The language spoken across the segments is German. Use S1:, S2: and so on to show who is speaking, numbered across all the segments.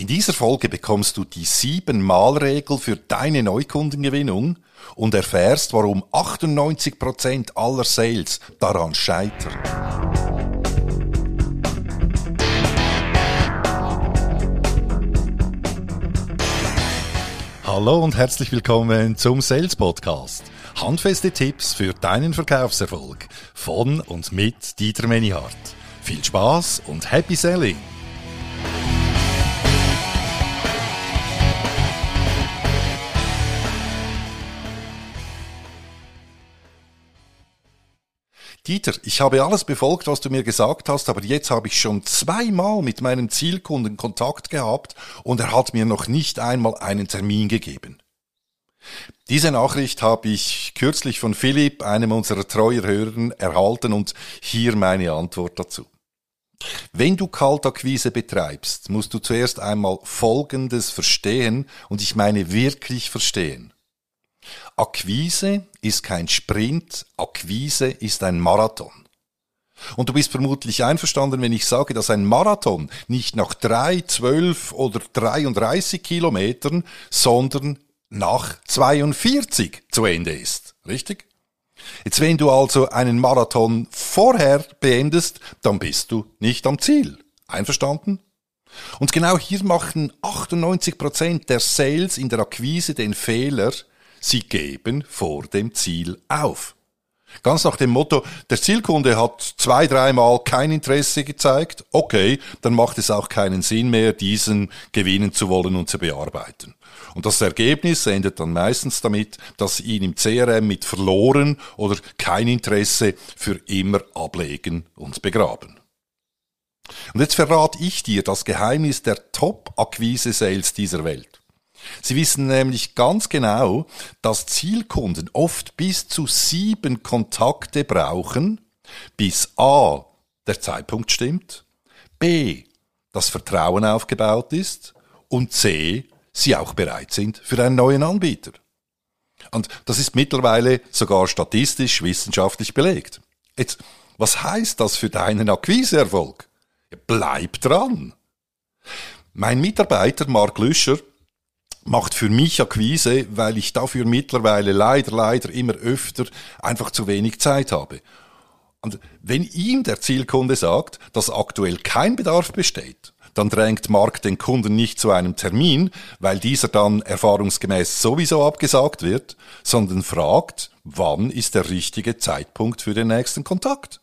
S1: In dieser Folge bekommst du die sieben Malregel für deine Neukundengewinnung und erfährst, warum 98% aller Sales daran scheitern. Hallo und herzlich willkommen zum Sales Podcast. Handfeste Tipps für deinen Verkaufserfolg von und mit Dieter Menihardt. Viel Spaß und Happy Selling! Dieter, ich habe alles befolgt, was du mir gesagt hast, aber jetzt habe ich schon zweimal mit meinem Zielkunden Kontakt gehabt und er hat mir noch nicht einmal einen Termin gegeben. Diese Nachricht habe ich kürzlich von Philipp, einem unserer treuer Hörer, erhalten und hier meine Antwort dazu. Wenn du Kaltakquise betreibst, musst du zuerst einmal Folgendes verstehen und ich meine wirklich verstehen. Akquise ist kein Sprint, Akquise ist ein Marathon. Und du bist vermutlich einverstanden, wenn ich sage, dass ein Marathon nicht nach drei, zwölf oder 33 Kilometern, sondern nach 42 zu Ende ist. Richtig? Jetzt, wenn du also einen Marathon vorher beendest, dann bist du nicht am Ziel. Einverstanden? Und genau hier machen 98 Prozent der Sales in der Akquise den Fehler, sie geben vor dem Ziel auf. Ganz nach dem Motto, der Zielkunde hat zwei, dreimal kein Interesse gezeigt, okay, dann macht es auch keinen Sinn mehr, diesen gewinnen zu wollen und zu bearbeiten. Und das Ergebnis endet dann meistens damit, dass sie ihn im CRM mit verloren oder kein Interesse für immer ablegen und begraben. Und jetzt verrate ich dir das Geheimnis der Top-Akquise-Sales dieser Welt. Sie wissen nämlich ganz genau, dass Zielkunden oft bis zu sieben Kontakte brauchen, bis A. der Zeitpunkt stimmt, B. das Vertrauen aufgebaut ist und C. sie auch bereit sind für einen neuen Anbieter. Und das ist mittlerweile sogar statistisch wissenschaftlich belegt. Jetzt, was heißt das für deinen Akquiseerfolg? Bleib dran! Mein Mitarbeiter Mark Lüscher macht für mich Akquise, weil ich dafür mittlerweile leider, leider immer öfter einfach zu wenig Zeit habe. Und wenn ihm der Zielkunde sagt, dass aktuell kein Bedarf besteht, dann drängt Mark den Kunden nicht zu einem Termin, weil dieser dann erfahrungsgemäß sowieso abgesagt wird, sondern fragt, wann ist der richtige Zeitpunkt für den nächsten Kontakt.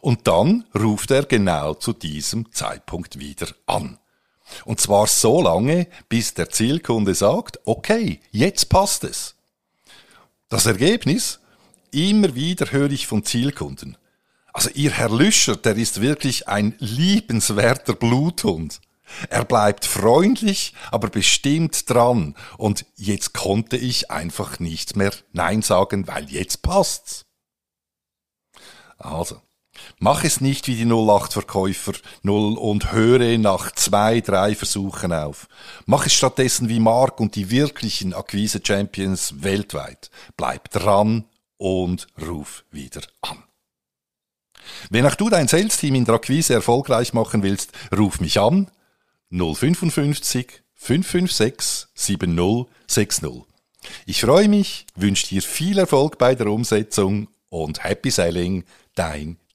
S1: Und dann ruft er genau zu diesem Zeitpunkt wieder an. Und zwar so lange, bis der Zielkunde sagt, okay, jetzt passt es. Das Ergebnis? Immer wieder höre ich von Zielkunden. Also Ihr Herr Lüscher, der ist wirklich ein liebenswerter Bluthund. Er bleibt freundlich, aber bestimmt dran. Und jetzt konnte ich einfach nicht mehr Nein sagen, weil jetzt passt's. Also, Mach es nicht wie die 08-Verkäufer 0 und höre nach zwei, drei Versuchen auf. Mach es stattdessen wie Mark und die wirklichen Akquise-Champions weltweit. Bleib dran und ruf wieder an. Wenn auch du dein Sales-Team in der Akquise erfolgreich machen willst, ruf mich an 055 556 7060. Ich freue mich, wünsche dir viel Erfolg bei der Umsetzung und Happy Selling, dein